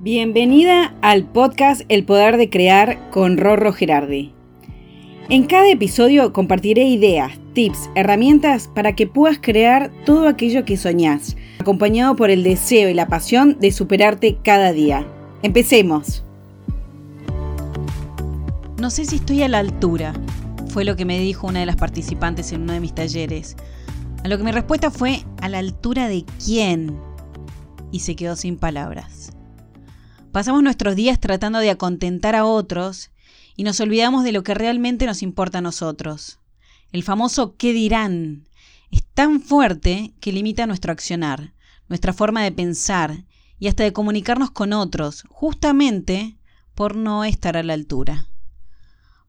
Bienvenida al podcast El Poder de Crear con Rorro Gerardi. En cada episodio compartiré ideas, tips, herramientas para que puedas crear todo aquello que soñás, acompañado por el deseo y la pasión de superarte cada día. Empecemos. No sé si estoy a la altura, fue lo que me dijo una de las participantes en uno de mis talleres. A lo que mi respuesta fue, ¿a la altura de quién? Y se quedó sin palabras. Pasamos nuestros días tratando de acontentar a otros y nos olvidamos de lo que realmente nos importa a nosotros. El famoso ¿qué dirán? es tan fuerte que limita nuestro accionar, nuestra forma de pensar y hasta de comunicarnos con otros, justamente por no estar a la altura.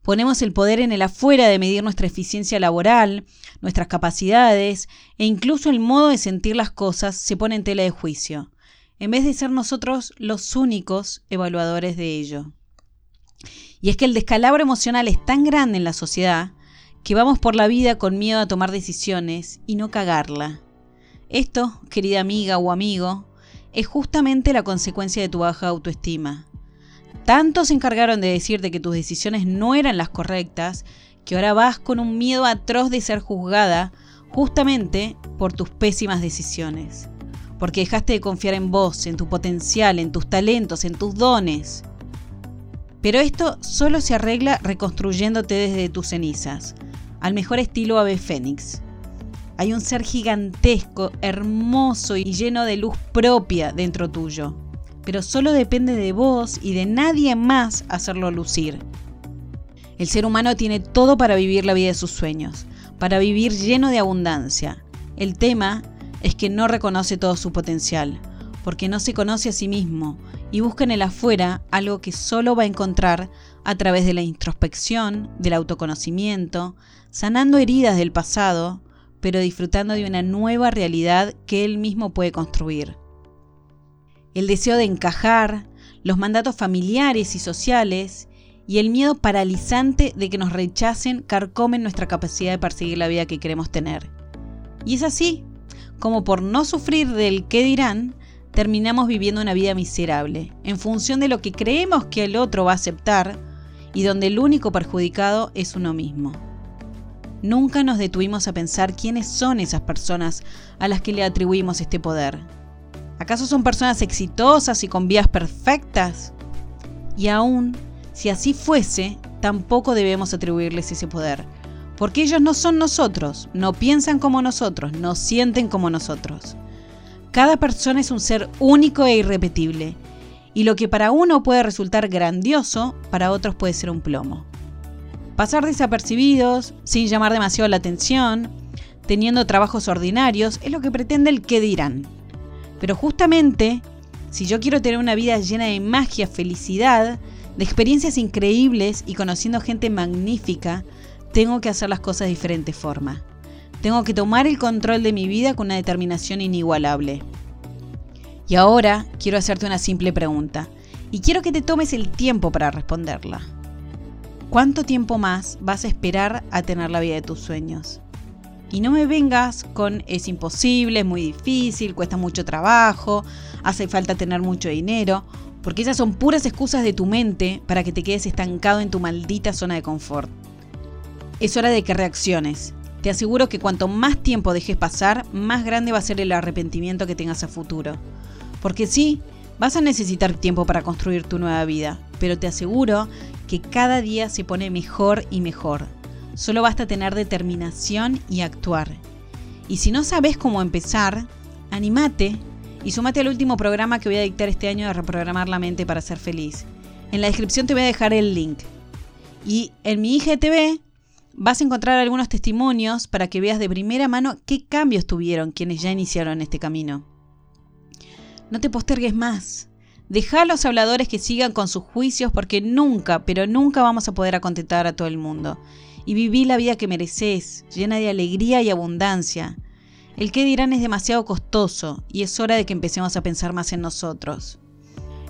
Ponemos el poder en el afuera de medir nuestra eficiencia laboral, nuestras capacidades e incluso el modo de sentir las cosas se pone en tela de juicio en vez de ser nosotros los únicos evaluadores de ello. Y es que el descalabro emocional es tan grande en la sociedad que vamos por la vida con miedo a tomar decisiones y no cagarla. Esto, querida amiga o amigo, es justamente la consecuencia de tu baja autoestima. Tanto se encargaron de decirte que tus decisiones no eran las correctas, que ahora vas con un miedo atroz de ser juzgada justamente por tus pésimas decisiones porque dejaste de confiar en vos, en tu potencial, en tus talentos, en tus dones. Pero esto solo se arregla reconstruyéndote desde tus cenizas, al mejor estilo ave fénix. Hay un ser gigantesco, hermoso y lleno de luz propia dentro tuyo, pero solo depende de vos y de nadie más hacerlo lucir. El ser humano tiene todo para vivir la vida de sus sueños, para vivir lleno de abundancia. El tema es que no reconoce todo su potencial, porque no se conoce a sí mismo y busca en el afuera algo que solo va a encontrar a través de la introspección, del autoconocimiento, sanando heridas del pasado, pero disfrutando de una nueva realidad que él mismo puede construir. El deseo de encajar, los mandatos familiares y sociales y el miedo paralizante de que nos rechacen carcomen nuestra capacidad de perseguir la vida que queremos tener. Y es así, como por no sufrir del qué dirán, terminamos viviendo una vida miserable, en función de lo que creemos que el otro va a aceptar y donde el único perjudicado es uno mismo. Nunca nos detuvimos a pensar quiénes son esas personas a las que le atribuimos este poder. ¿Acaso son personas exitosas y con vías perfectas? Y aún, si así fuese, tampoco debemos atribuirles ese poder, porque ellos no son nosotros, no piensan como nosotros, no sienten como nosotros. Cada persona es un ser único e irrepetible, y lo que para uno puede resultar grandioso, para otros puede ser un plomo. Pasar desapercibidos, sin llamar demasiado la atención, teniendo trabajos ordinarios, es lo que pretende el que dirán. Pero justamente, si yo quiero tener una vida llena de magia, felicidad, de experiencias increíbles y conociendo gente magnífica, tengo que hacer las cosas de diferente forma. Tengo que tomar el control de mi vida con una determinación inigualable. Y ahora quiero hacerte una simple pregunta, y quiero que te tomes el tiempo para responderla. ¿Cuánto tiempo más vas a esperar a tener la vida de tus sueños? Y no me vengas con es imposible, es muy difícil, cuesta mucho trabajo, hace falta tener mucho dinero, porque esas son puras excusas de tu mente para que te quedes estancado en tu maldita zona de confort. Es hora de que reacciones. Te aseguro que cuanto más tiempo dejes pasar, más grande va a ser el arrepentimiento que tengas a futuro. Porque sí, vas a necesitar tiempo para construir tu nueva vida, pero te aseguro que cada día se pone mejor y mejor. Solo basta tener determinación y actuar. Y si no sabes cómo empezar, animate y sumate al último programa que voy a dictar este año de reprogramar la mente para ser feliz. En la descripción te voy a dejar el link. Y en mi IGTV Vas a encontrar algunos testimonios para que veas de primera mano qué cambios tuvieron quienes ya iniciaron este camino. No te postergues más. Deja a los habladores que sigan con sus juicios porque nunca, pero nunca vamos a poder acontentar a todo el mundo. Y viví la vida que mereces, llena de alegría y abundancia. El que dirán es demasiado costoso y es hora de que empecemos a pensar más en nosotros.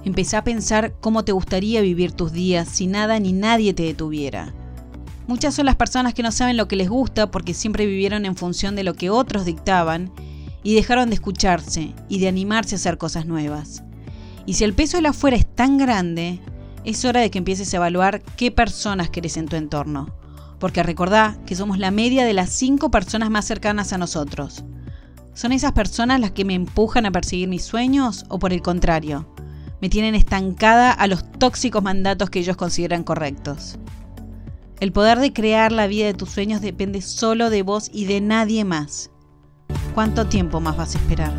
Empecé a pensar cómo te gustaría vivir tus días si nada ni nadie te detuviera. Muchas son las personas que no saben lo que les gusta porque siempre vivieron en función de lo que otros dictaban y dejaron de escucharse y de animarse a hacer cosas nuevas. Y si el peso de la afuera es tan grande, es hora de que empieces a evaluar qué personas querés en tu entorno. Porque recordá que somos la media de las cinco personas más cercanas a nosotros. ¿Son esas personas las que me empujan a perseguir mis sueños o por el contrario? Me tienen estancada a los tóxicos mandatos que ellos consideran correctos. El poder de crear la vida de tus sueños depende solo de vos y de nadie más. ¿Cuánto tiempo más vas a esperar?